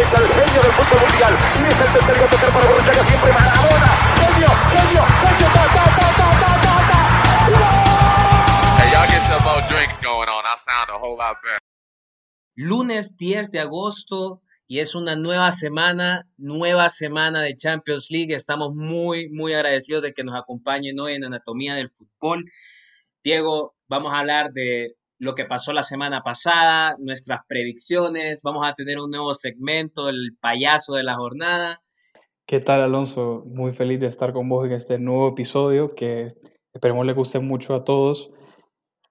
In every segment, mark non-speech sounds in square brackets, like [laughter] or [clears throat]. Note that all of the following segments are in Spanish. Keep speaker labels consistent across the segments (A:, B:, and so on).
A: derecha el genio del fútbol mundial. Y es el tercero a tocar para Borruchaga siempre Maradona. Genio, genio, genio, ta, ta, ta, ta, ta, ta, ta.
B: Hey, y'all get some more drinks going on. I sound a whole lot better.
C: Lunes 10 de agosto y es una nueva semana, nueva semana de Champions League. Estamos muy, muy agradecidos de que nos acompañen hoy en Anatomía del Fútbol. Diego, vamos a hablar de lo que pasó la semana pasada, nuestras predicciones. Vamos a tener un nuevo segmento, el payaso de la jornada.
D: ¿Qué tal, Alonso? Muy feliz de estar con vos en este nuevo episodio que esperemos le guste mucho a todos.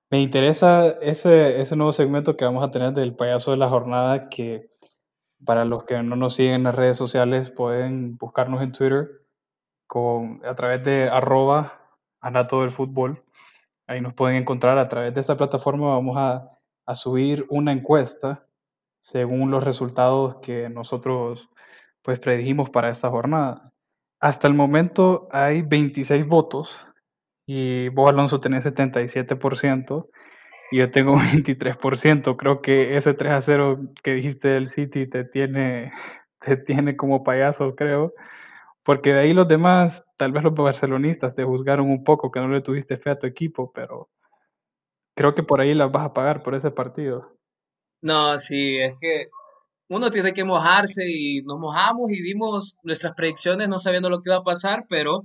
D: Me interesa ese, ese nuevo segmento que vamos a tener del payaso de la jornada, que para los que no nos siguen en las redes sociales pueden buscarnos en Twitter con, a través de arroba anato del fútbol. Ahí nos pueden encontrar. A través de esta plataforma vamos a, a subir una encuesta según los resultados que nosotros pues predijimos para esta jornada. Hasta el momento hay 26 votos y vos, Alonso, tenés 77% y yo tengo [laughs] 23%. Creo que ese 3 a 0 que dijiste del City te tiene, [laughs] te tiene como payaso, creo. Porque de ahí los demás, tal vez los barcelonistas, te juzgaron un poco que no le tuviste fe a tu equipo, pero creo que por ahí las vas a pagar por ese partido.
C: No, sí, es que uno tiene que mojarse y nos mojamos y dimos nuestras predicciones no sabiendo lo que iba a pasar, pero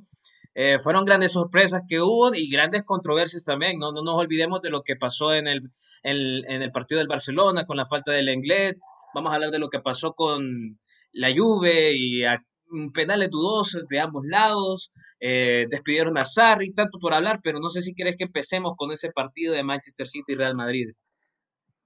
C: eh, fueron grandes sorpresas que hubo y grandes controversias también. No, no nos olvidemos de lo que pasó en el, en, en el partido del Barcelona con la falta del Englet. Vamos a hablar de lo que pasó con la Juve y a, penales dudosos de ambos lados. Eh, despidieron a Sarri, tanto por hablar, pero no sé si quieres que empecemos con ese partido de Manchester City y Real Madrid.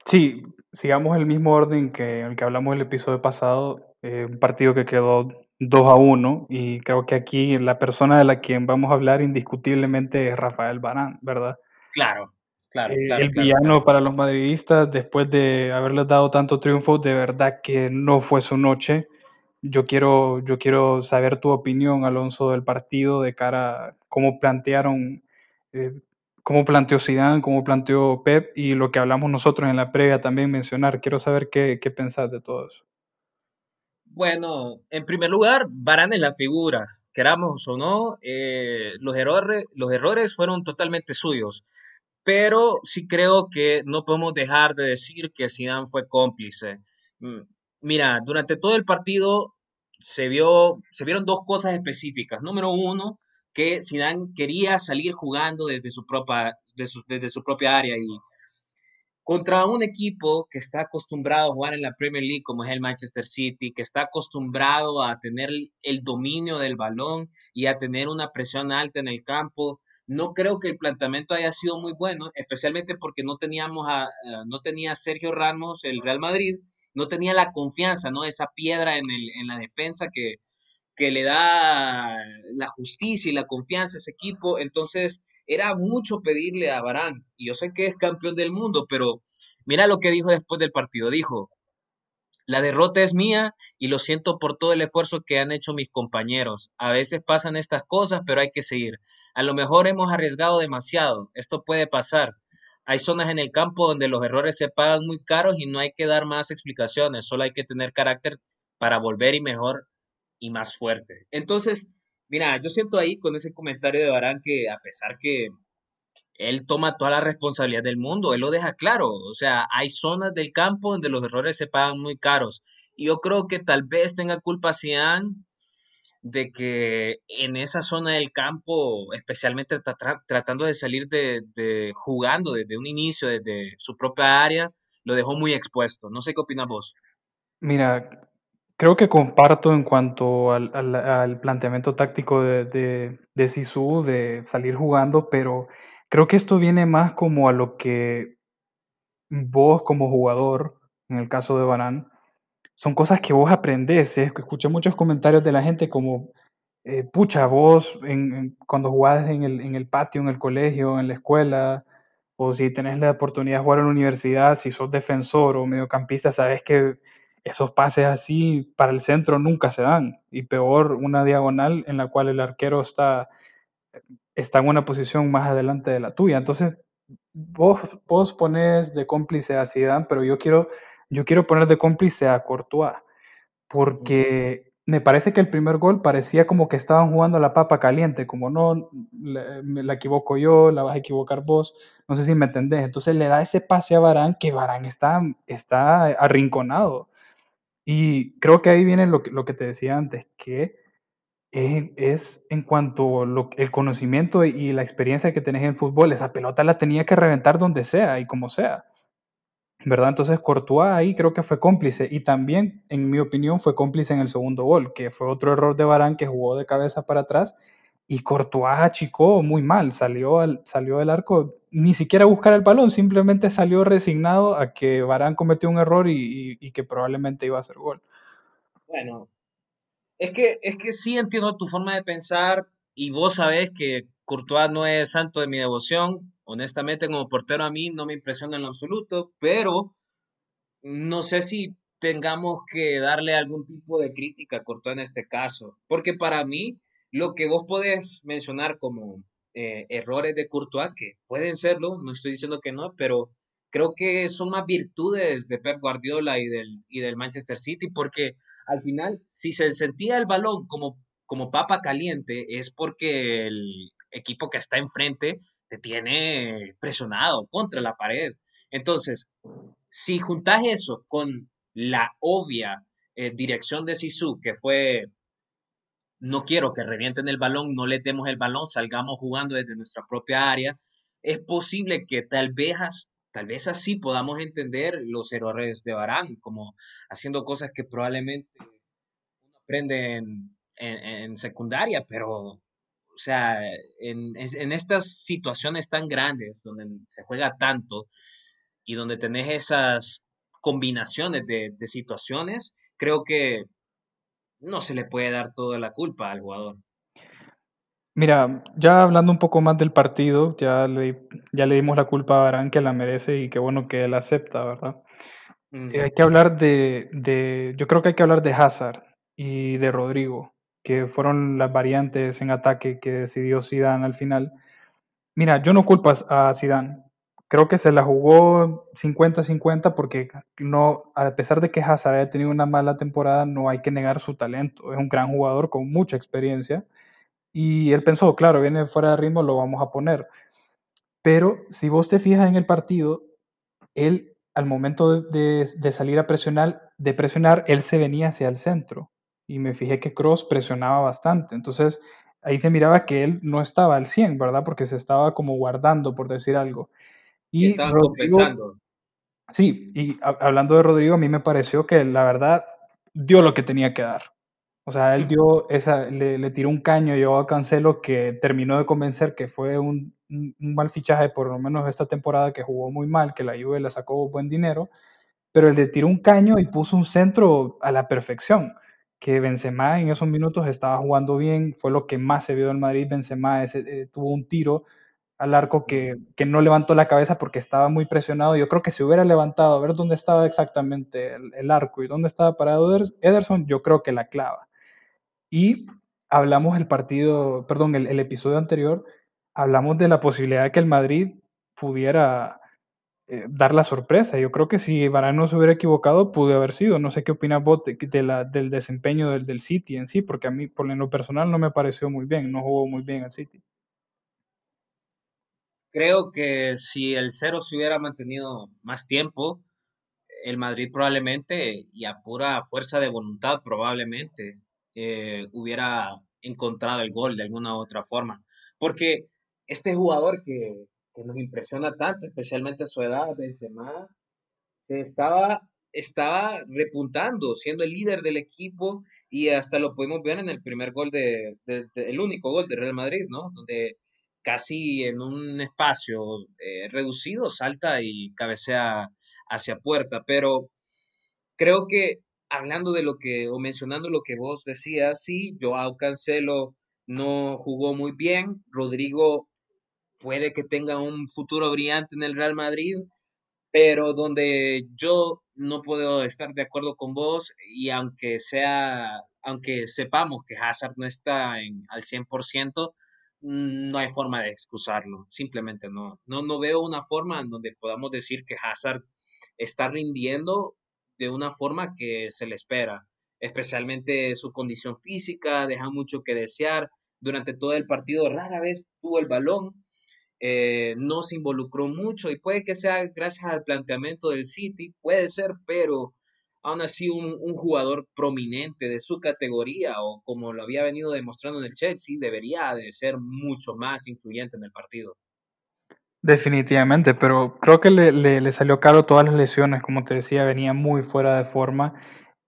D: Sí, sigamos el mismo orden que el que hablamos el episodio pasado, eh, un partido que quedó 2 a 1 y creo que aquí la persona de la quien vamos a hablar indiscutiblemente es Rafael Barán, ¿verdad?
C: Claro, claro.
D: Eh,
C: claro
D: el
C: claro,
D: villano para los madridistas, después de haberles dado tanto triunfo, de verdad que no fue su noche. Yo quiero, yo quiero saber tu opinión, Alonso, del partido de cara a cómo plantearon, eh, cómo planteó Zidane, cómo planteó Pep y lo que hablamos nosotros en la previa también mencionar. Quiero saber qué, qué pensás de todo eso.
C: Bueno, en primer lugar, Varane es la figura, queramos o no, eh, los, errores, los errores fueron totalmente suyos, pero sí creo que no podemos dejar de decir que Zidane fue cómplice. Mira, durante todo el partido se vio, se vieron dos cosas específicas. Número uno, que Zidane quería salir jugando desde su propia, desde su propia área y contra un equipo que está acostumbrado a jugar en la Premier League como es el Manchester City, que está acostumbrado a tener el, dominio del balón y a tener una presión alta en el campo. No creo que el planteamiento haya sido muy bueno, especialmente porque no teníamos a, a- no tenía Sergio Ramos, el Real Madrid, no tenía la confianza, ¿no? Esa piedra en el, en la defensa que, que le da la justicia y la confianza a ese equipo. Entonces, era mucho pedirle a Barán. Y yo sé que es campeón del mundo, pero mira lo que dijo después del partido. Dijo, la derrota es mía y lo siento por todo el esfuerzo que han hecho mis compañeros. A veces pasan estas cosas, pero hay que seguir. A lo mejor hemos arriesgado demasiado. Esto puede pasar. Hay zonas en el campo donde los errores se pagan muy caros y no hay que dar más explicaciones. Solo hay que tener carácter para volver y mejor y más fuerte. Entonces, mira, yo siento ahí con ese comentario de Barán que a pesar que él toma toda la responsabilidad del mundo, él lo deja claro. O sea, hay zonas del campo donde los errores se pagan muy caros. Y yo creo que tal vez tenga culpa Zidane de que en esa zona del campo, especialmente tra- tra- tratando de salir de, de jugando desde un inicio, desde su propia área, lo dejó muy expuesto. No sé qué opinas vos.
D: Mira, creo que comparto en cuanto al, al- planteamiento táctico de, de, de Zizou de salir jugando, pero creo que esto viene más como a lo que vos como jugador, en el caso de Varane, son cosas que vos aprendés. ¿eh? Escuché muchos comentarios de la gente como, eh, pucha, vos cuando jugás en el, en el patio, en el colegio, en la escuela, o si tenés la oportunidad de jugar en la universidad, si sos defensor o mediocampista, sabes que esos pases así para el centro nunca se dan. Y peor, una diagonal en la cual el arquero está, está en una posición más adelante de la tuya. Entonces, vos, vos pones de cómplice a Zidane, pero yo quiero, yo quiero poner de cómplice a Courtois. porque me parece que el primer gol parecía como que estaban jugando a la papa caliente, como no, la, me la equivoco yo, la vas a equivocar vos, no sé si me entendés. Entonces le da ese pase a Barán, que Barán está, está arrinconado. Y creo que ahí viene lo que, lo que te decía antes, que es, es en cuanto lo, el conocimiento y la experiencia que tenés en fútbol, esa pelota la tenía que reventar donde sea y como sea. ¿Verdad? Entonces Courtois ahí creo que fue cómplice y también, en mi opinión, fue cómplice en el segundo gol, que fue otro error de Barán que jugó de cabeza para atrás y Courtois achicó muy mal, salió, al, salió del arco ni siquiera a buscar el balón, simplemente salió resignado a que Barán cometió un error y, que probablemente iba a hacer gol.
C: Bueno, es que, es que sí entiendo tu forma de pensar y vos sabés que Courtois no es santo de mi devoción, honestamente como portero a mí no me impresiona en lo absoluto, pero no sé si tengamos que darle algún tipo de crítica a Courtois en este caso, porque para mí lo que vos podés mencionar como eh, errores de Courtois, que pueden serlo, no estoy diciendo que no, pero creo que son más virtudes de Pep Guardiola y del, y del Manchester City, porque al final, si se sentía el balón como, como papa caliente, es porque el equipo que está enfrente te tiene presionado contra la pared. Entonces, si juntas eso con la obvia eh, dirección de Sisu, que fue, no quiero que revienten el balón, no le demos el balón, salgamos jugando desde nuestra propia área, es posible que tal vez, tal vez así podamos entender los errores de Barán, como haciendo cosas que probablemente uno aprende en, en, en secundaria, pero o sea, en, en, estas situaciones tan grandes, donde se juega tanto y donde tenés esas combinaciones de, de, situaciones, creo que no se le puede dar toda la culpa al jugador.
D: Mira, ya hablando un poco más del partido, ya le, ya le dimos la culpa a Barán que la merece y qué bueno que él acepta, ¿verdad? Uh -huh. eh, hay que hablar de, de, yo creo que hay que hablar de Hazard y de Rodrigo que fueron las variantes en ataque que decidió Zidane al final. Mira, yo no culpo a Zidane. Creo que se la jugó 50-50 porque no, a pesar de que Hazard haya tenido una mala temporada, no hay que negar su talento. Es un gran jugador con mucha experiencia. Y él pensó, claro, viene fuera de ritmo, lo vamos a poner. Pero si vos te fijas en el partido, él al momento de, de, salir a presionar, de presionar, él se venía hacia el centro y me fijé que Cross presionaba bastante. Entonces ahí se miraba que él no estaba al 100, ¿verdad? Porque se estaba como guardando, por decir algo.
C: Y, Rodrigo, compensando.
D: Sí, y a, hablando de Rodrigo, a mí me pareció que la verdad dio lo que tenía que dar. O sea, él dio esa, le, le tiró un caño yo a Cancelo que terminó de convencer que fue un, un, un, mal fichaje, por lo menos esta temporada que jugó muy mal, que la Juve le sacó buen dinero, pero él le tiró un caño y puso un centro a la perfección que Benzema en esos minutos estaba jugando bien, fue lo que más se vio del Madrid, Benzema ese, eh, tuvo un tiro al arco que, que, no levantó la cabeza porque estaba muy presionado, yo creo que si hubiera levantado a ver dónde estaba exactamente el, el arco y dónde estaba parado Ederson, yo creo que la clava. Y hablamos el partido, perdón, el, el episodio anterior, hablamos de la posibilidad de que el Madrid pudiera eh, dar la sorpresa. Yo creo que si Varane se hubiera equivocado, pudo haber sido. No sé qué opinas vos de la, del desempeño del, del, City en sí, porque a mí, por lo personal, no me pareció muy bien, no jugó muy bien el City.
C: Creo que si el cero se hubiera mantenido más tiempo, el Madrid probablemente, y a pura fuerza de voluntad probablemente, eh, hubiera encontrado el gol de alguna u otra forma. Porque este jugador que, que nos impresiona tanto, especialmente a su edad, Benzema, se estaba, estaba repuntando, siendo el líder del equipo y hasta lo podemos ver en el primer gol de, de, de el único gol de Real Madrid, ¿no? Donde casi en un espacio eh, reducido salta y cabecea hacia puerta, pero creo que hablando de lo que, o mencionando lo que vos decías, sí, Joao Cancelo no jugó muy bien, Rodrigo puede que tenga un futuro brillante en el Real Madrid, pero donde yo no puedo estar de acuerdo con vos y aunque sea, aunque sepamos que Hazard no está en, al 100%, no hay forma de excusarlo, simplemente no. No, no veo una forma en donde podamos decir que Hazard está rindiendo de una forma que se le espera. especialmente su condición física, deja mucho que desear. Durante todo el partido rara vez tuvo el balón, eh, no se involucró mucho y puede que sea gracias al planteamiento del City, puede ser, pero aún así un, jugador prominente de su categoría o como lo había venido demostrando en el Chelsea, debería de ser mucho más influyente en el partido.
D: Definitivamente, pero creo que le, le, salió caro todas las lesiones, como te decía, venía muy fuera de forma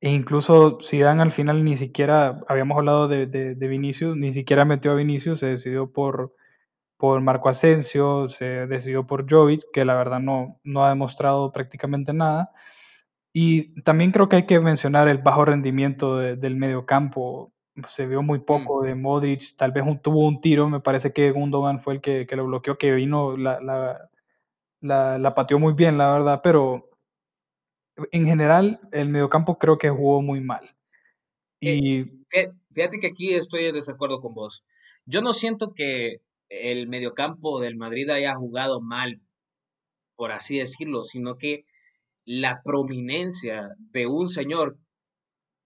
D: e incluso dan al final ni siquiera, habíamos hablado de, de, de, Vinicius, ni siquiera metió a Vinicius, se decidió por, por Marco Asensio, se decidió por Jovic, que la verdad no, no ha demostrado prácticamente nada. Y también creo que hay que mencionar el bajo rendimiento de, del mediocampo. Se vio muy poco mm. de Modric, tal vez un, tuvo un tiro, me parece que Gundogan fue el que, que lo bloqueó, que vino, la, la, la, la pateó muy bien, la verdad, pero en general, el mediocampo creo que jugó muy mal.
C: Eh, y fíjate que aquí estoy en desacuerdo con vos. Yo no siento que el mediocampo del Madrid haya jugado mal, por así decirlo, sino que la prominencia de un señor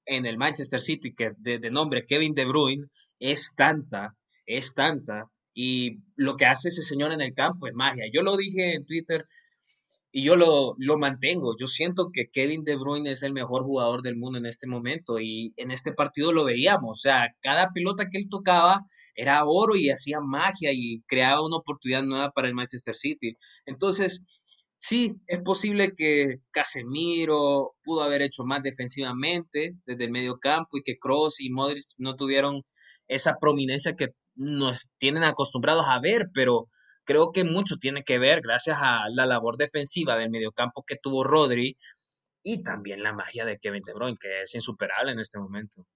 C: en el Manchester City que de, de nombre Kevin De Bruyne es tanta, es tanta, y lo que hace ese señor en el campo es magia. Yo lo dije en Twitter y yo lo, lo, mantengo. Yo siento que Kevin De Bruyne es el mejor jugador del mundo en este momento y en este partido lo veíamos. O sea, cada pelota que él tocaba era oro y hacía magia y creaba una oportunidad nueva para el Manchester City. Entonces, sí, es posible que Casemiro pudo haber hecho más defensivamente desde el medio campo y que Kroos y Modric no tuvieron esa prominencia que nos tienen acostumbrados a ver, pero creo que mucho tiene que ver gracias a la labor defensiva del mediocampo que tuvo Rodri y también la magia de Kevin De Bruyne, que es insuperable en este momento.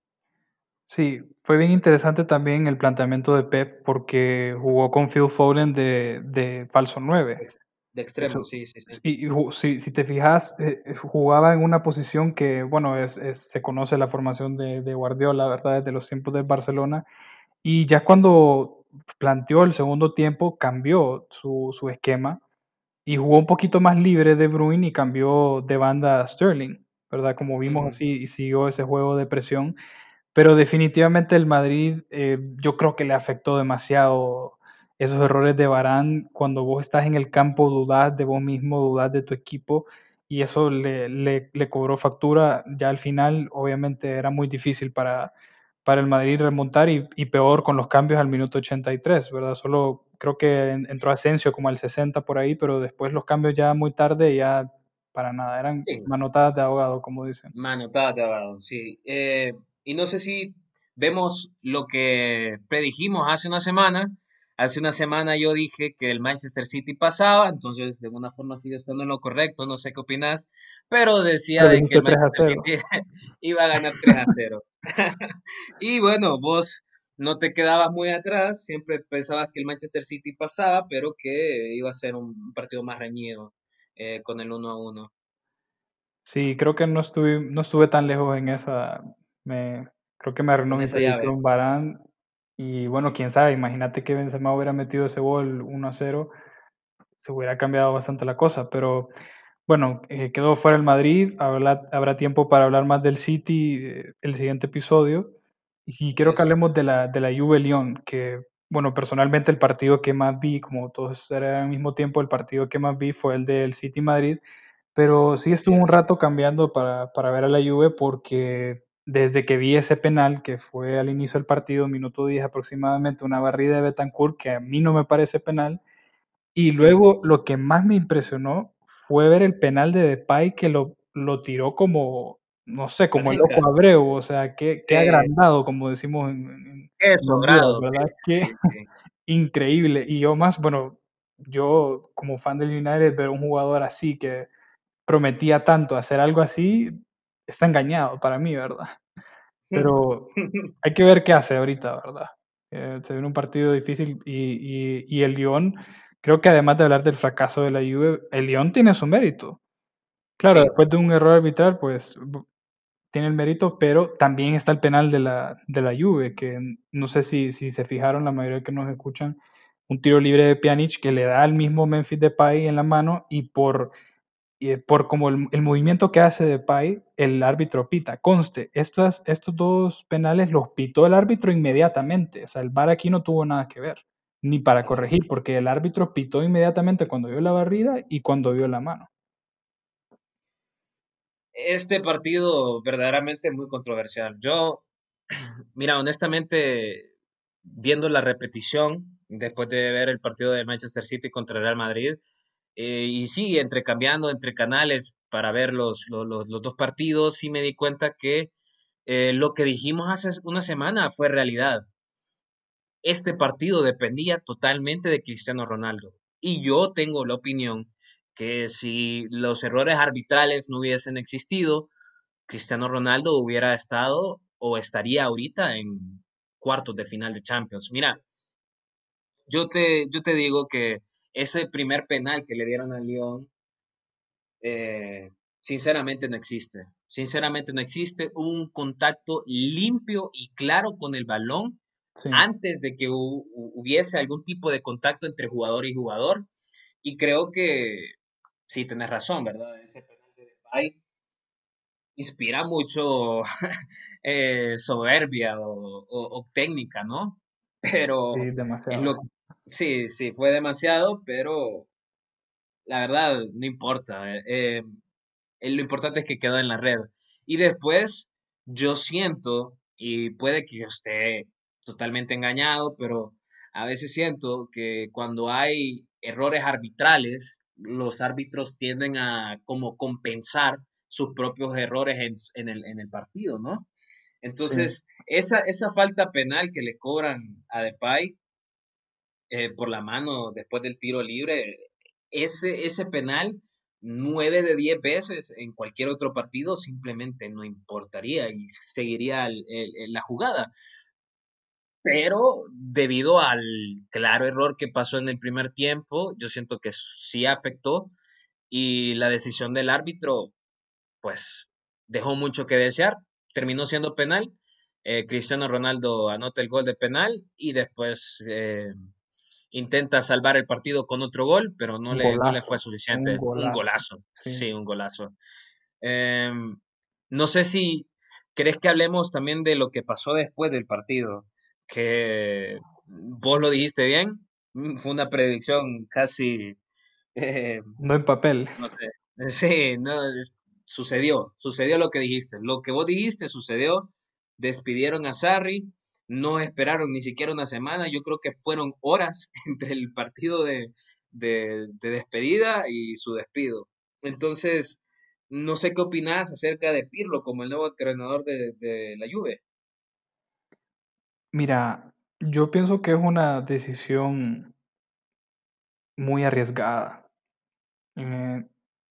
D: Sí, fue bien interesante también el planteamiento de Pep porque jugó con Phil Foden de, de falso 9.
C: De extremo, sí, sí, sí.
D: Y, y si, si, te fijas, eh, jugaba en una posición que, bueno, es, es, se conoce la formación de, de Guardiola, ¿verdad? Desde los tiempos de Barcelona. Y ya cuando planteó el segundo tiempo, cambió su, su, esquema y jugó un poquito más libre de Bruin y cambió de banda a Sterling, ¿verdad? Como vimos así, y siguió ese juego de presión. Pero definitivamente el Madrid, eh, yo creo que le afectó demasiado esos errores de Barán. Cuando vos estás en el campo, dudás de vos mismo, dudás de tu equipo, y eso le, le, le cobró factura. Ya al final, obviamente, era muy difícil para, para el Madrid remontar y, y, peor con los cambios al minuto 83, ¿verdad? Solo creo que entró Asensio como al 60 por ahí, pero después los cambios ya muy tarde ya para nada, eran sí. manotadas de ahogado, como dicen.
C: Manotadas de ahogado, sí. Eh, y no sé si vemos lo que predijimos hace una semana. Hace una semana yo dije que el Manchester City pasaba, entonces de alguna forma sigue estando en lo correcto, no sé qué opinas, pero decía pero de que el Manchester City [laughs] iba a ganar 3 a 0. [laughs] y bueno, vos no te quedabas muy atrás, siempre pensabas que el Manchester City pasaba, pero que iba a ser un partido más reñido eh, con el 1 a 1.
D: Sí, creo que no estuve, no estuve tan lejos en esa. Me, creo que me arruinó mi predicción Barán. Y bueno, quién sabe, imagínate que Benzema hubiera metido ese gol 1 a 0, se hubiera cambiado bastante la cosa, pero bueno, eh, quedó fuera el Madrid, habrá, habrá, tiempo para hablar más del City eh, el siguiente episodio. Y quiero que hablemos de la, de la Juve León, que, bueno, personalmente el partido que más vi, como todos eran al mismo tiempo, el partido que más vi fue el del City Madrid, pero sí estuvo un rato cambiando para, para ver a la Juve porque desde que vi ese penal, que fue al inicio del partido, minuto 10 aproximadamente, una barrida de Betancourt, que a mí no me parece penal, y luego lo que más me impresionó fue ver el penal de Depay que lo, lo tiró como, no sé, como el ojo Abreu, o sea, qué, qué agrandado, como decimos en, en
C: Eso, grado,
D: ¿verdad? Sí, sí. [laughs] increíble. Y yo más, bueno, yo como fan del United, ver un jugador así que prometía tanto hacer algo así, está engañado para mí, ¿verdad? Pero [laughs] hay que ver qué hace ahorita, ¿verdad? Eh, se viene un partido difícil y, y, y el Lyon creo que además de hablar del fracaso de la Juve, el Lyon tiene su mérito. Claro, sí. después de un error arbitral, pues tiene el mérito, pero también está el penal de la, de la Juve, que no sé si, si se fijaron la mayoría que nos escuchan, un tiro libre de Pjanic que le da al mismo Memphis Depay en la mano y por y por como el, el movimiento que hace Depay, el árbitro pita. Conste, estas, estos dos penales los pitó el árbitro inmediatamente. O sea, el VAR aquí no tuvo nada que ver, ni para corregir, porque el árbitro pitó inmediatamente cuando vio la barrida y cuando vio la mano.
C: Este partido verdaderamente muy controversial. Yo, [clears throat] mira, honestamente, viendo la repetición, después de ver el partido de Manchester City contra el Real Madrid, eh, y sí, entrecambiando entre canales para ver los, los, los- los dos partidos, sí me di cuenta que eh, lo que dijimos hace una semana fue realidad. Este partido dependía totalmente de Cristiano Ronaldo. Y yo tengo la opinión que si los errores arbitrales no hubiesen existido, Cristiano Ronaldo hubiera estado o estaría ahorita en cuartos de final de Champions. Mira, yo te, yo te digo que ese primer penal que le dieron al Lyon, eh, sinceramente no existe. Sinceramente no existe un contacto limpio y claro con el balón
D: Sí,
C: antes de que hu- hu- hubiese algún tipo de contacto entre jugador y jugador. Y creo que sí, tenés razón, ¿verdad? Ese penal de Depay inspira mucho [laughs] eh, soberbia o, o- o técnica, ¿no? [laughs]
D: sí,
C: Pero es lo, sí, sí, fue demasiado, pero la verdad no importa. eh, eh, lo importante es que quedó en la red. Y después yo siento, y puede que esté totalmente engañado, pero a veces siento que cuando hay errores arbitrales, los árbitros tienden a como compensar sus propios errores en, en el, en el partido, ¿no?
D: Sí,
C: Entonces, esa, esa falta penal que le cobran a Depay eh, por la mano después del tiro libre, ese, ese penal, nueve de diez veces en cualquier otro partido simplemente no importaría y seguiría el- el- el- la jugada. Pero debido al claro error que pasó en el primer tiempo, yo siento que sí afectó y la decisión del árbitro, pues, dejó mucho que desear. Terminó siendo penal. eh, Cristiano Ronaldo anota el gol de penal y después eh, intenta salvar el partido con otro gol, pero no le, no le fue
D: un
C: suficiente. Un
D: golazo. Sí.
C: sí, un golazo. Em, no sé si querés que hablemos también de lo que pasó después del partido, que vos lo dijiste bien, mm, fue una predicción casi, [laughs] eh,
D: No en papel.
C: no sé, sí, no, sucedió, sucedió lo que dijiste, lo que vos dijiste sucedió, despidieron a Sarri, no esperaron ni siquiera una semana, yo creo que fueron horas [laughs] entre el partido de, de, de despedida y su despido. Entonces, no sé qué opinás acerca de Pirlo como el nuevo entrenador de, de la Juve.
D: Mira, yo pienso que es una decisión muy arriesgada. Eh,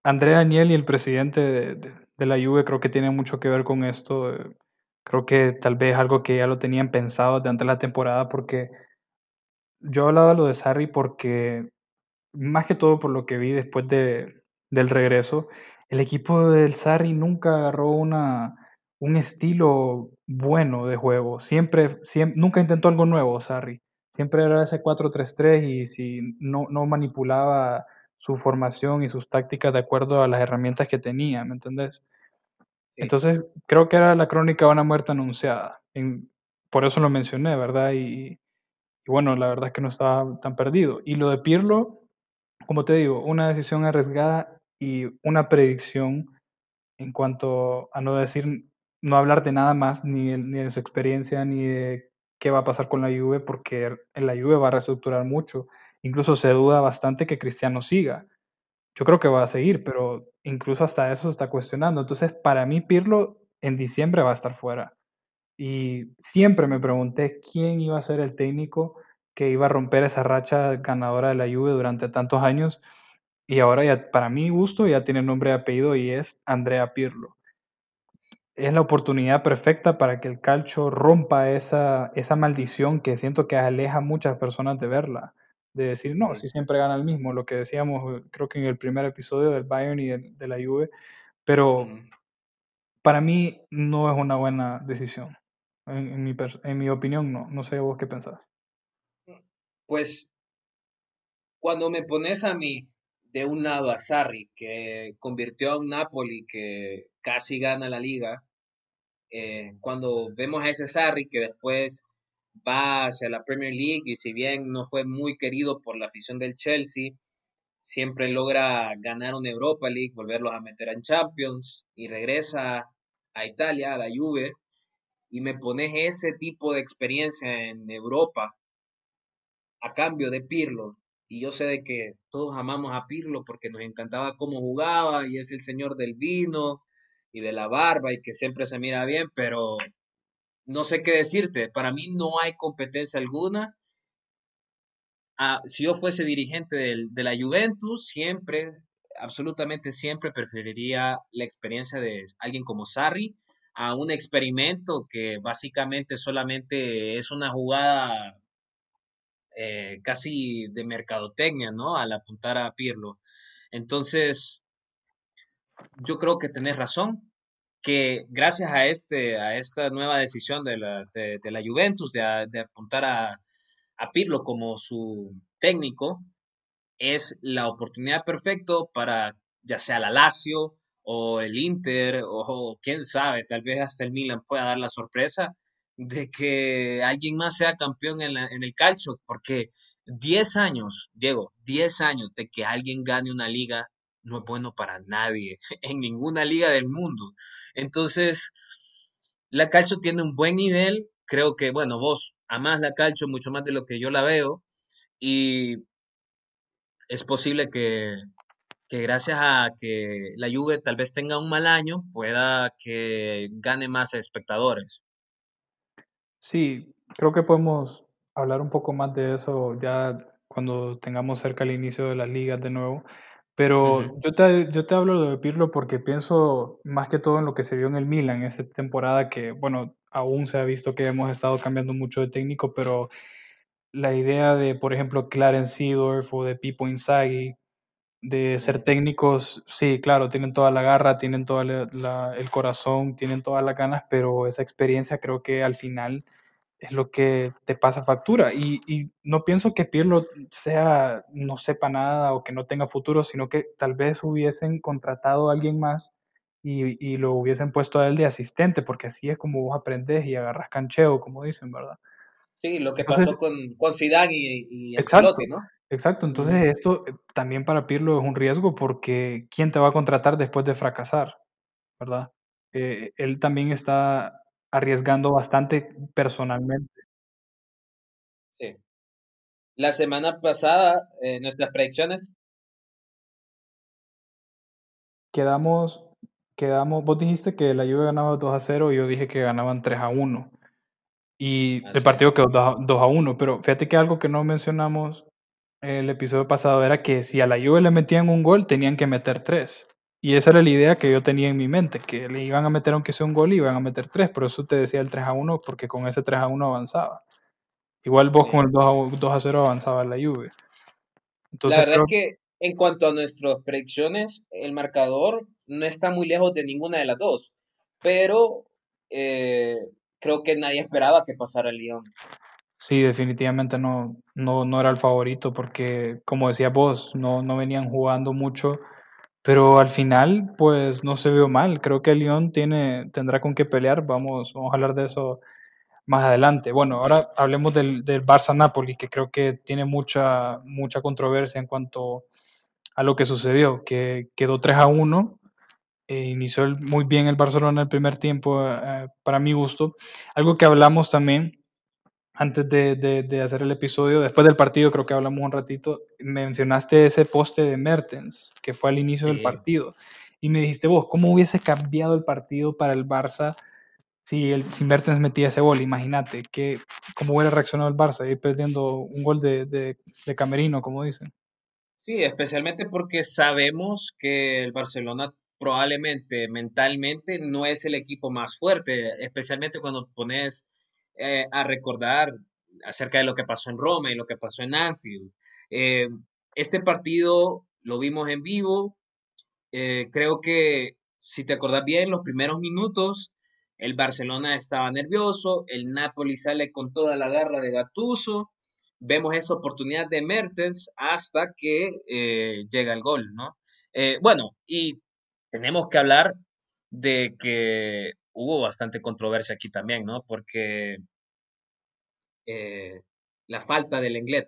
D: Andrea Agnelli, el presidente de, de- la Juve, creo que tiene mucho que ver con esto. eh, Creo que tal vez algo que ya lo tenían pensado de antes de la temporada, porque yo hablaba lo de Sarri porque más que todo por lo que vi después de, del regreso, el equipo del Sarri nunca agarró una, un estilo bueno de juego. Siempre, siem- nunca intentó algo nuevo, Sarri. Siempre era ese 4-3-3 y si no, no manipulaba su formación y sus tácticas de acuerdo a las herramientas que tenía, ¿me entendés?
C: Sí.
D: Entonces, creo que era la crónica de una muerte anunciada. En- por eso lo mencioné, ¿verdad? Y, y bueno, la verdad es que no estaba tan perdido. Y lo de Pirlo, como te digo, una decisión arriesgada y una predicción en cuanto a no decir, no hablar de nada más, ni, ni de su experiencia, ni de qué va a pasar con la Juve, porque la Juve va a reestructurar mucho. Incluso se duda bastante que Cristiano siga. Yo creo que va a seguir, pero incluso hasta eso se está cuestionando. Entonces, para mí, Pirlo en diciembre va a estar fuera. Y siempre me pregunté quién iba a ser el técnico que iba a romper esa racha ganadora de la Juve durante tantos años. Y ahora ya, para mi gusto, ya tiene nombre y apellido y es Andrea Pirlo. Es la oportunidad perfecta para que el calcio rompa esa, esa maldición que siento que aleja a muchas personas de verla. De decir, no, si siempre gana el mismo, lo que decíamos, eh, creo que en el primer episodio del Bayern y de la Juve. Pero para mí no es una buena decisión. En, en mi, en mi opinión, no. No sé vos qué pensás.
C: Pues cuando me pones a mí de un lado a Sarri, que convirtió a un Napoli que casi gana la liga, eh, cuando vemos a ese Sarri que después va hacia la Premier League y si bien no fue muy querido por la afición del Chelsea, siempre logra ganar una Europa League, volverlos a meter en Champions y regresa a Italia, a la Juve, y me pones ese tipo de experiencia en Europa a cambio de Pirlo. Y yo sé de que todos amamos a Pirlo porque nos encantaba cómo jugaba y es el señor del vino y de la barba y que siempre se mira bien, pero no sé qué decirte. Para mí no hay competencia alguna. Ah, si yo fuese dirigente de la Juventus, siempre, absolutamente siempre preferiría la experiencia de alguien como Sarri a un experimento que básicamente solamente es una jugada eh, casi de mercadotecnia, ¿no? Al apuntar a Pirlo. Entonces, yo creo que tenés razón, que gracias a, este, a esta nueva decisión de la, de, la Juventus de, de apuntar a, a, Pirlo como su técnico, es la oportunidad perfecta para ya sea la Lazio o el Inter o, quién sabe, tal vez hasta el Milan pueda dar la sorpresa de que alguien más sea campeón en, en el calcio, porque 10 años, Diego, 10 años de que alguien gane una liga no es bueno para nadie, [laughs] en ninguna liga del mundo. Entonces, la calcio tiene un buen nivel, creo que, bueno, vos amás la calcio mucho más de lo que yo la veo, y es posible que, que gracias a que la Juve tal vez tenga un mal año, pueda que gane más espectadores.
D: Sí, creo que podemos hablar un poco más de eso ya cuando tengamos cerca el inicio de las ligas de nuevo. Pero yo, te, yo te hablo de Pirlo porque pienso más que todo en lo que se vio en el Milan esta temporada, que bueno, aún se ha visto que hemos estado cambiando mucho de técnico, pero la idea de, por ejemplo, Clarence Seedorf o de Pipo Inzaghi, de ser técnicos, sí, claro, tienen toda la garra, tienen todo el corazón, tienen todas las ganas, pero esa experiencia creo que al final es lo que te pasa factura. Y, y, no pienso que Pirlo sea, no sepa nada o que no tenga futuro, sino que tal vez hubiesen contratado a alguien más y, y lo hubiesen puesto a él de asistente, porque así es como vos aprendes y agarras cancheo, como dicen, ¿verdad?
C: Sí, lo que pasó con, con Zidane y, y
D: exacto,
C: ¿no?
D: Exacto, entonces esto eh, también para Pirlo es un riesgo porque ¿quién te va a contratar después de fracasar? ¿Verdad? Eh, él también está arriesgando bastante personalmente.
C: Sí. La semana pasada, eh, nuestras predicciones.
D: Quedamos, quedamos, vos dijiste que la Juve ganaba 2 a 0 y yo dije que ganaban 3 a 1. Y el partido quedó 2 a 1, pero fíjate que algo que no mencionamos el episodio pasado era que si a la Juve le metían un gol, tenían que meter tres. Y esa era la idea que yo tenía en mi mente, que le iban a meter aunque sea un gol iban a meter tres, por eso te decía el 3 a 1, porque con ese 3 a 1 avanzaba. Igual vos con el 2 a, 0 avanzaba la.
C: Entonces, la verdad es que en cuanto a nuestras predicciones, el marcador no está muy lejos de ninguna de las dos, pero eh, creo que nadie esperaba que pasara el Lyon.
D: Sí, definitivamente no, no, no era el favorito porque, como decía vos, no, no venían jugando mucho pero al final, pues no se vio mal. Creo que Lyon tiene, tendrá con qué pelear. Vamos, vamos a hablar de eso más adelante. Bueno, ahora hablemos del, del Barça-Napoli, que creo que tiene mucha, mucha controversia en cuanto a lo que sucedió, que quedó 3 a 1. E inició muy bien el Barcelona el primer tiempo, eh, para mi gusto. Algo que hablamos también antes de, de, hacer el episodio, después del partido, creo que hablamos un ratito, mencionaste ese poste de Mertens, que fue al inicio del partido, y me dijiste vos, ¿cómo hubiese cambiado el partido para el Barça si, el, si Mertens metía ese gol? Imagínate, que, ¿cómo hubiera reaccionado el Barça, ir perdiendo un gol de, de, de camerino, como dicen.
C: Sí, especialmente porque sabemos que el Barcelona probablemente mentalmente no es el equipo más fuerte, especialmente cuando pones eh, a recordar acerca de lo que pasó en Roma y lo que pasó en Anfield. Eh, este partido lo vimos en vivo. Eh, creo que, si te acordás bien, los primeros minutos, el Barcelona estaba nervioso, el Napoli sale con toda la garra de Gattuso, vemos esa oportunidad de Mertens hasta que llega el gol, ¿no? Bueno, y tenemos que hablar de que hubo bastante controversia aquí también, ¿no? Porque eh, la falta del Englet,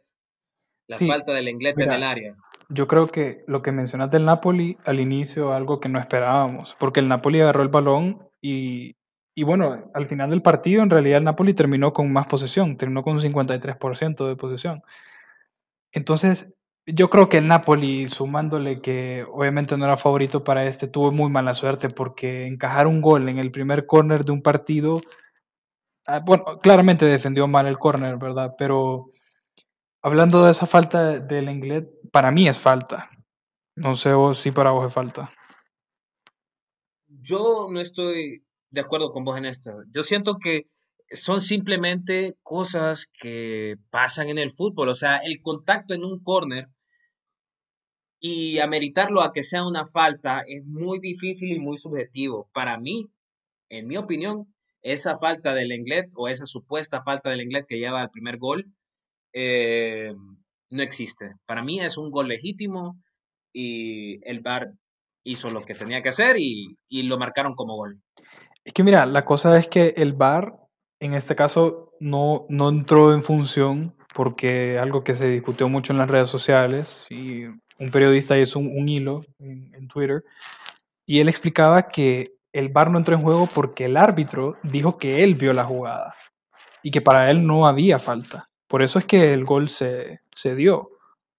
C: la
D: Sí,
C: falta del Englet en
D: mira,
C: el área.
D: yo creo que lo que mencionas del Napoli al inicio, algo que no esperábamos, porque el Napoli agarró el balón y, y bueno, al final del partido en realidad el Napoli terminó con más posesión, terminó con un 53% de posesión. Entonces, yo creo que el Napoli, sumándole que obviamente no era favorito para este, tuvo muy mala suerte porque encajar un gol en el primer córner de un partido, ah, bueno, claramente defendió mal el córner, ¿verdad? Pero hablando de esa falta del inglés, para mí es falta. No sé vos si para vos es falta.
C: Yo no estoy de acuerdo con vos en esto. Yo siento que son simplemente cosas que pasan en el fútbol. O sea, el contacto en un córner y ameritarlo a que sea una falta es muy difícil y muy subjetivo. Para mí, en mi opinión, esa falta del Lenglet o esa supuesta falta del Lenglet que lleva al primer gol eh, no existe. Para mí es un gol legítimo y el VAR hizo lo que tenía que hacer y, y lo marcaron como gol.
D: Es que mira, la cosa es que el VAR en este caso no, no entró en función porque algo que se discutió mucho en las redes sociales y un periodista hizo un, un hilo en, en, Twitter y él explicaba que el VAR no entró en juego porque el árbitro dijo que él vio la jugada y que para él no había falta. Por eso es que el gol se, se dio.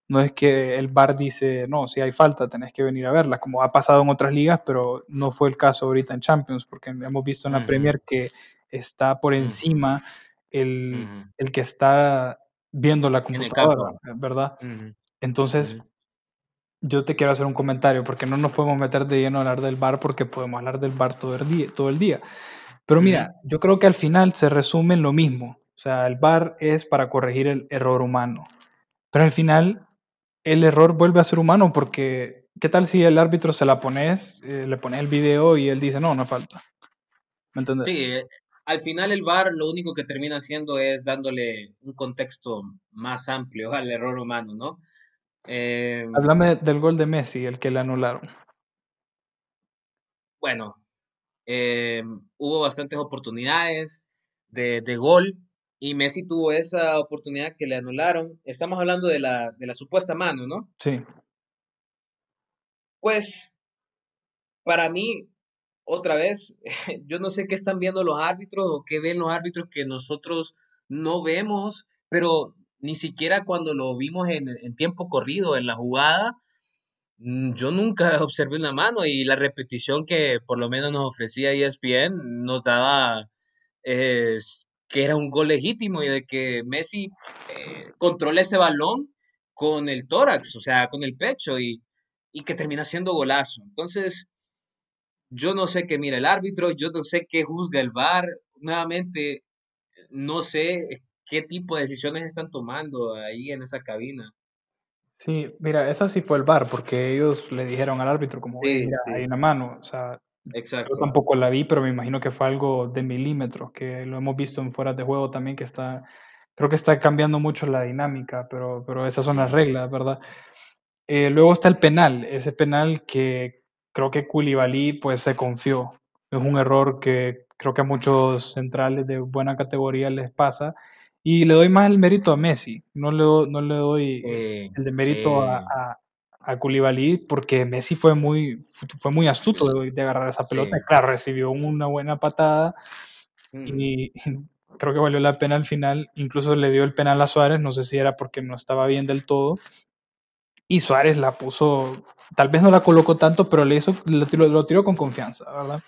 D: No es que el VAR dice, no, si hay falta, tenés que venir a verla, como ha pasado en otras ligas, pero no fue el caso ahorita en Champions, porque hemos visto en la uh -huh. Premier que está por encima el, uh -huh. el que está viendo la computadora, ¿verdad? Entonces, yo te quiero hacer un comentario, porque no nos podemos meter de lleno a hablar del bar, porque podemos hablar del bar todo el día. Todo el día. Pero mira, yo creo que al final se resume en lo mismo. O sea, el bar es para corregir el error humano. Pero al final, el error vuelve a ser humano, porque ¿qué tal si el árbitro se la pones, eh, le pone el video y él dice, no, no falta? ¿Me entiendes?
C: Sí, eh, al final el VAR lo único que termina haciendo es dándole un contexto más amplio al error humano, ¿no?
D: Eh, Háblame del gol de Messi, el que le anularon.
C: Bueno, eh, hubo bastantes oportunidades de, de, gol y Messi tuvo esa oportunidad que le anularon. Estamos hablando de la, de la supuesta mano, ¿no?
D: Sí.
C: Pues, para mí, otra vez, [laughs] yo no sé qué están viendo los árbitros o qué ven los árbitros que nosotros no vemos, pero ni siquiera cuando lo vimos en, tiempo corrido, en la jugada, mm, yo nunca [laughs] observé una mano y la repetición que por lo menos nos ofrecía ESPN nos daba eh, que era un gol legítimo y de que Messi eh, controla ese balón con el tórax, o sea, con el pecho y, y que termina siendo golazo. Entonces, yo no sé qué mira el árbitro, yo no sé qué juzga el VAR, nuevamente, no sé qué tipo de decisiones están tomando ahí en esa cabina.
D: Sí, mira, esa sí fue el VAR, porque ellos le dijeron al árbitro como, sí, mira, sí. hay una mano, o sea,
C: Exacto.
D: yo tampoco la vi, pero me imagino que fue algo de milímetros, que lo hemos visto en fuera de juego también, que está, creo que está cambiando mucho la dinámica, pero, pero esas son las reglas, ¿verdad? Eh, luego está el penal, ese penal que creo que Koulibaly pues se confió, es un error que creo que a muchos centrales de buena categoría les pasa, y le doy más el mérito a Messi, no le, do, no le doy el de mérito
C: sí.
D: a, a, a Koulibaly porque Messi fue muy, fue muy astuto de, de agarrar esa pelota.
C: Sí.
D: Claro, recibió una buena patada
C: Mm.
D: y creo que valió la pena al final. Incluso le dio el penal a Suárez, no sé si era porque no estaba bien del todo. Y Suárez la puso, tal vez no la colocó tanto, pero le hizo, lo, tiró, lo tiró con confianza, ¿verdad?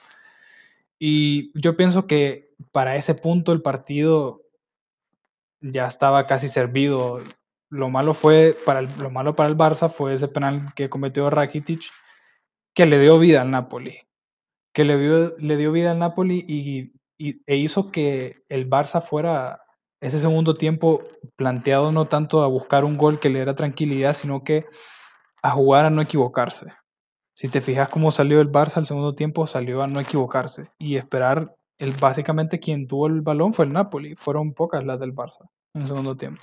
D: Y yo pienso que para ese punto el partido ya estaba casi servido. Lo malo fue para el, lo malo para el Barça fue ese penal que cometió Rakitic que le dio vida al Napoli, que le dio, le dio vida al Napoli y, e hizo que el Barça fuera ese segundo tiempo planteado no tanto a buscar un gol que le diera tranquilidad, sino que a jugar a no equivocarse. Si te fijas cómo salió el Barça al segundo tiempo, salió a no equivocarse y esperar. El, básicamente quien tuvo el balón fue el Napoli, fueron pocas las del Barça en el segundo tiempo.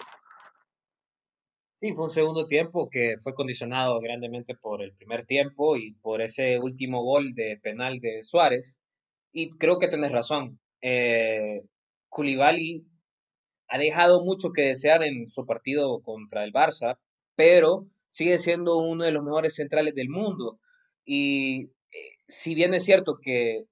C: Sí, fue un segundo tiempo que fue condicionado grandemente por el primer tiempo y por ese último gol de penal de Suárez. Y creo que tenés razón. Eh, ha dejado mucho que desear en su partido contra el Barça, pero sigue siendo uno de los mejores centrales del mundo. Y eh, si bien es cierto que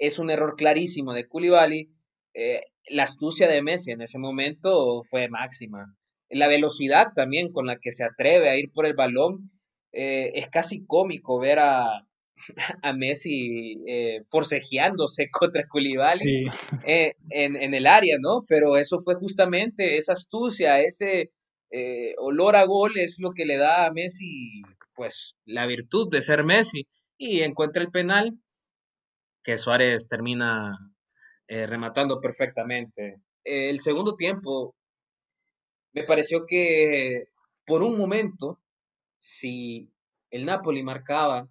C: es un error clarísimo de Koulibaly, eh, la astucia de Messi en ese momento fue máxima. La velocidad también con la que se atreve a ir por el balón, eh, es casi cómico ver a, [laughs] a Messi eh, forcejeándose [laughs] contra Koulibaly eh, en, en, el área, ¿no? Pero eso fue justamente esa astucia, ese olor a gol es lo que le da a Messi, pues, la virtud de ser Messi. Y encuentra el penal que Suárez termina eh, rematando perfectamente. el segundo tiempo, me pareció que por un momento, si el Napoli marcaba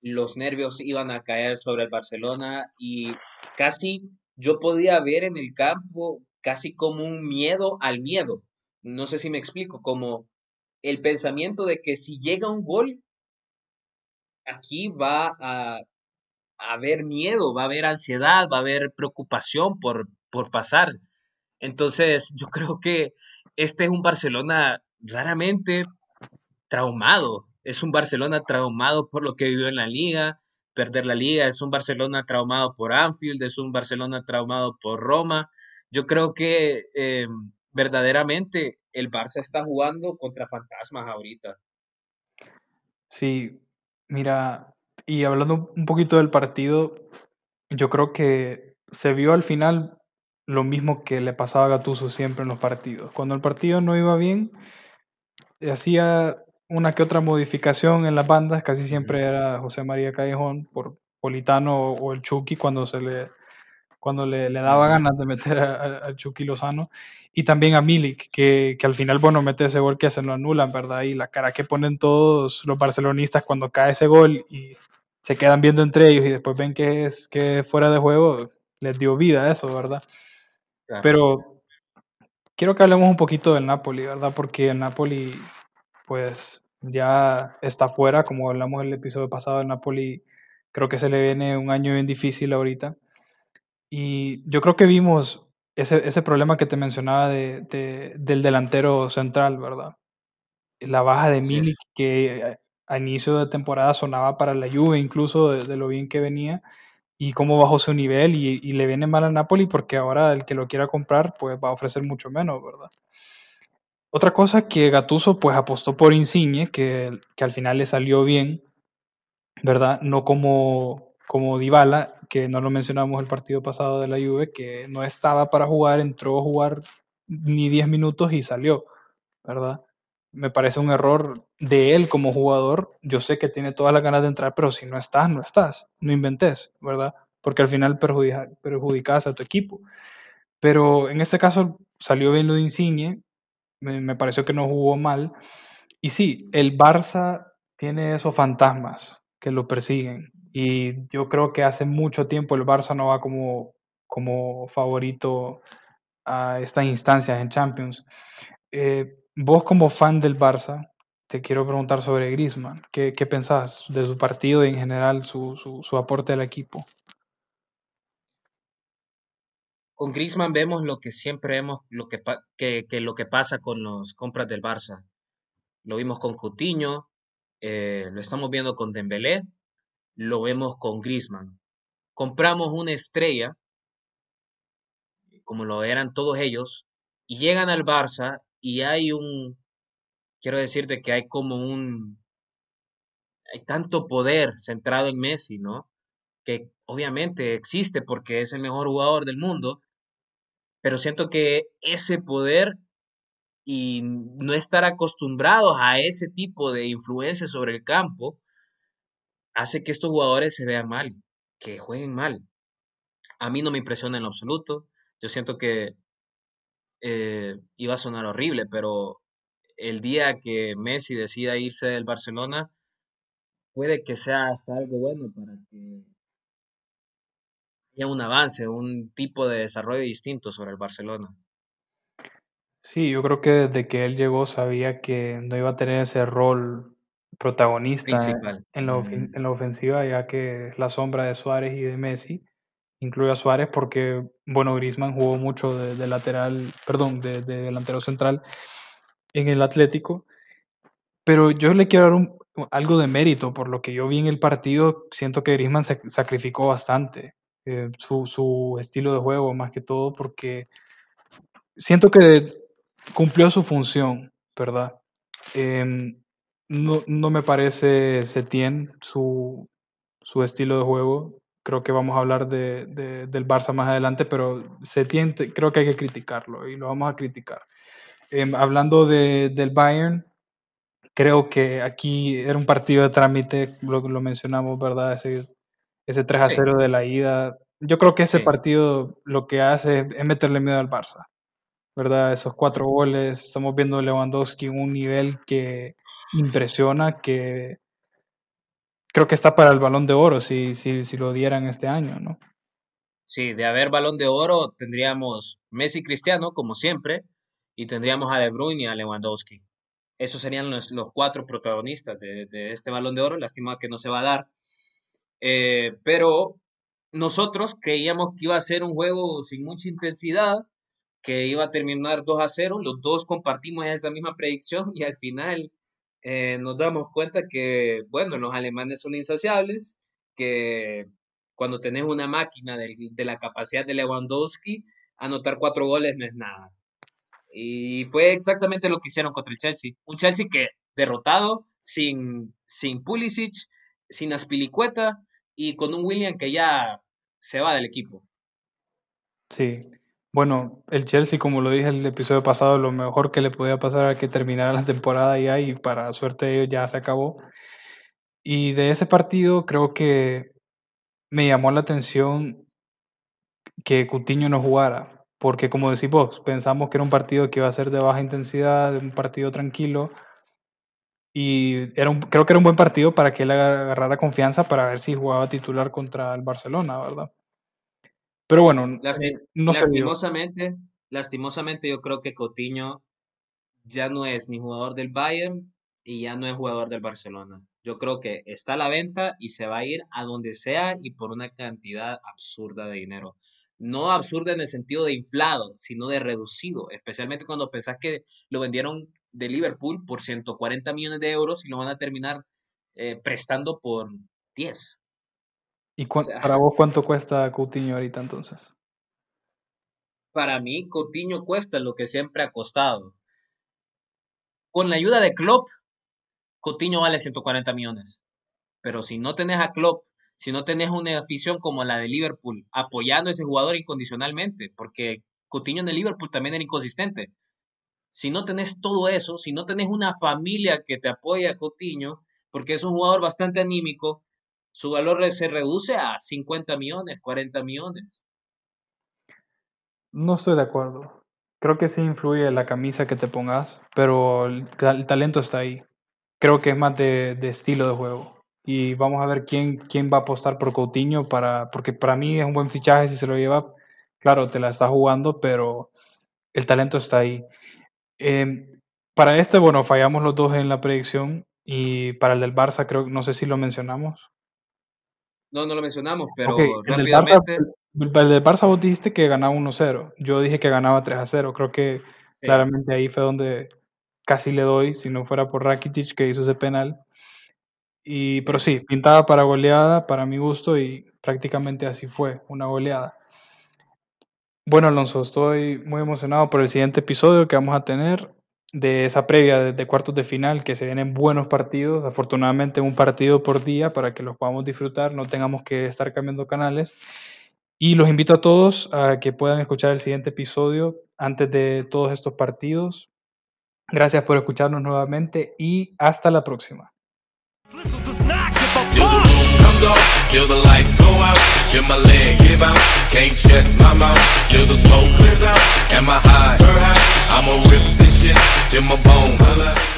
C: los nervios iban a caer sobre el Barcelona y casi yo podía ver en el campo casi como un miedo al miedo. No sé si me explico, como el pensamiento de que si llega un gol, aquí va a, haber miedo, va a haber ansiedad, va a haber preocupación por, por pasar. Entonces, yo creo que este es un Barcelona raramente traumado es un Barcelona traumado por lo que vivió en la liga, perder la liga, es un Barcelona traumado por Anfield, es un Barcelona traumado por Roma. Yo creo que eh, verdaderamente el Barça está jugando contra fantasmas ahorita.
D: Sí, mira, y hablando un poquito del partido, yo creo que se vio al final lo mismo que le pasaba a Gattuso siempre en los partidos. Cuando el partido no iba bien, hacía una que otra modificación en las bandas, casi siempre era José María Callejón por Politano o el Chucky cuando se le cuando le, le daba ganas de meter al Chucky Lozano. Y también a Milik que, que, al final bueno mete ese gol que se lo anulan verdad y la cara que ponen todos los barcelonistas cuando cae ese gol y se quedan viendo entre ellos y después ven que es que fuera de juego les dio vida a eso verdad pero quiero que hablemos un poquito del Napoli verdad porque el Napoli pues ya está fuera, como hablamos en el episodio pasado, el Napoli creo que se le viene un año bien difícil ahorita. Y yo creo que vimos ese, ese problema que te mencionaba de, de, del delantero central, ¿verdad? La baja de Milik, que a inicio de temporada sonaba para la Juve, incluso de, lo bien que venía, y cómo bajó su nivel, y, le viene mal a Napoli porque ahora el que lo quiera comprar, pues va a ofrecer mucho menos, ¿verdad? Otra cosa que Gattuso pues apostó por Insigne, que, que al final le salió bien, ¿verdad? No como, como Dybala, que no lo mencionamos el partido pasado de la Juve, que no estaba para jugar, entró a jugar ni 10 minutos y salió, ¿verdad? Me parece un error de él como jugador. Yo sé que tiene todas las ganas de entrar, pero si no estás, no estás. No inventes, ¿verdad? Porque al final perjudica, perjudicas a tu equipo. Pero en este caso salió bien lo de Insigne, me, pareció que no jugó mal. Y sí, el Barça tiene esos fantasmas que lo persiguen. Y yo creo que hace mucho tiempo el Barça no va como, como favorito a estas instancias en Champions. Eh, vos como fan del Barça, te quiero preguntar sobre Griezmann. ¿Qué, qué pensás de su partido y en general su, su, su aporte al equipo?
C: con Griezmann vemos lo que siempre vemos, lo que, que, que, lo que pasa con las compras del Barça. Lo vimos con Coutinho, eh, lo estamos viendo con Dembélé, lo vemos con Griezmann. Compramos una estrella, como lo eran todos ellos, y llegan al Barça y hay un, quiero decirte que hay como un, hay tanto poder centrado en Messi, ¿no? Que obviamente existe porque es el mejor jugador del mundo, pero siento que ese poder y no estar acostumbrados a ese tipo de influencia sobre el campo hace que estos jugadores se vean mal, que jueguen mal. A mí no me impresiona en lo absoluto. Yo siento que eh, iba a sonar horrible, pero el día que Messi decida irse del Barcelona, puede que sea hasta algo bueno para que un avance, un tipo de desarrollo distinto sobre el Barcelona.
D: Sí, yo creo que desde que él llegó sabía que no iba a tener ese rol protagonista
C: Principal.
D: en la, ofen- en la ofensiva, ya que es la sombra de Suárez y de Messi. Incluye a Suárez porque, bueno, Griezmann jugó mucho de, lateral, perdón, de, de delantero central en el Atlético. Pero yo le quiero dar algo de mérito por lo que yo vi en el partido. Siento que Griezmann se sacrificó bastante eh, su, su estilo de juego, más que todo, porque siento que cumplió su función, ¿verdad? Em, no, no me parece Setien su, su estilo de juego. Creo que vamos a hablar de, de- del Barça más adelante, pero Setien te- creo que hay que criticarlo y lo vamos a criticar. Em, hablando de, del Bayern, creo que aquí era un partido de trámite, lo, lo mencionamos, ¿verdad? Ese, ese 3 a
C: Sí.
D: 0 de la ida. Yo creo que este
C: Sí.
D: partido lo que hace es meterle miedo al Barça. ¿verdad? Esos cuatro goles, estamos viendo Lewandowski en un nivel que impresiona, que creo que está para el balón de oro si, si, si lo dieran este año, ¿no?
C: Sí, de haber balón de oro tendríamos Messi y Cristiano, como siempre, y tendríamos a De Bruyne y a Lewandowski. Esos serían los, los cuatro protagonistas de, de este balón de oro. Lástima que no se va a dar. Eh, pero nosotros creíamos que iba a ser un juego sin mucha intensidad, que iba a terminar 2 a 0. Los dos compartimos esa misma predicción y al final eh, nos damos cuenta que, bueno, los alemanes son insaciables, que cuando tenés una máquina de, de la capacidad de Lewandowski, anotar cuatro goles no es nada. Y fue exactamente lo que hicieron contra el Chelsea. Un Chelsea que derrotado, sin, sin Pulisic, sin Aspilicueta y con un William que ya se va del equipo.
D: Sí. Bueno, el Chelsea, como lo dije en el episodio pasado, lo mejor que le podía pasar era que terminara la temporada ya y para suerte de ellos ya se acabó. Y de ese partido creo que me llamó la atención que Coutinho no jugara, porque como decís vos, pensamos que era un partido que iba a ser de baja intensidad, un partido tranquilo, y era un, creo que era un buen partido para que él agarrara confianza para ver si jugaba titular contra el Barcelona, ¿verdad? Pero bueno, eh, no
C: lastimosamente, lastimosamente yo creo que Coutinho ya no es ni jugador del Bayern y ya no es jugador del Barcelona. Yo creo que está a la venta y se va a ir a donde sea y por una cantidad absurda de dinero. No absurda en el sentido de inflado, sino de reducido, especialmente cuando pensás que lo vendieron de Liverpool por 140 millones de euros y lo van a terminar eh, prestando por 10.
D: ¿Y para vos cuánto cuesta Coutinho ahorita entonces?
C: Para mí, Coutinho cuesta lo que siempre ha costado. Con la ayuda de Klopp, Coutinho vale 140 millones. Pero si no tenés a Klopp, si no tenés una afición como la de Liverpool apoyando a ese jugador incondicionalmente, porque Coutinho en el Liverpool también era inconsistente. Si no tenés todo eso, si no tenés una familia que te apoya a Coutinho, porque es un jugador bastante anímico, su valor se reduce a 50 millones, 40 millones.
D: No estoy de acuerdo. Creo que sí influye la camisa que te pongas, pero el, talento está ahí. Creo que es más de, estilo de juego. Y vamos a ver quién, quién va a apostar por Coutinho, para, porque para mí es un buen fichaje si se lo lleva. Claro, te la está jugando, pero el talento está ahí. Eh, para este, bueno, fallamos los dos en la predicción. Y para el del Barça, creo, no sé si lo mencionamos.
C: No, no lo mencionamos, pero
D: okay, el
C: rápidamente.
D: Del Barça, el del Barça vos dijiste que ganaba 1-0. Yo dije que ganaba 3-0. Creo que sí. claramente ahí fue donde casi le doy, si no fuera por Rakitic que hizo ese penal. Y, pero sí, pintaba para goleada, para mi gusto, y prácticamente así fue, una goleada. Bueno, Alonso, estoy muy emocionado por el siguiente episodio que vamos a tener de esa previa de, cuartos de final, que se vienen buenos partidos, afortunadamente un partido por día para que los podamos disfrutar, no tengamos que estar cambiando canales. Y los invito a todos a que puedan escuchar el siguiente episodio antes de todos estos partidos. Gracias por escucharnos nuevamente y hasta la próxima.
E: shit in my bones.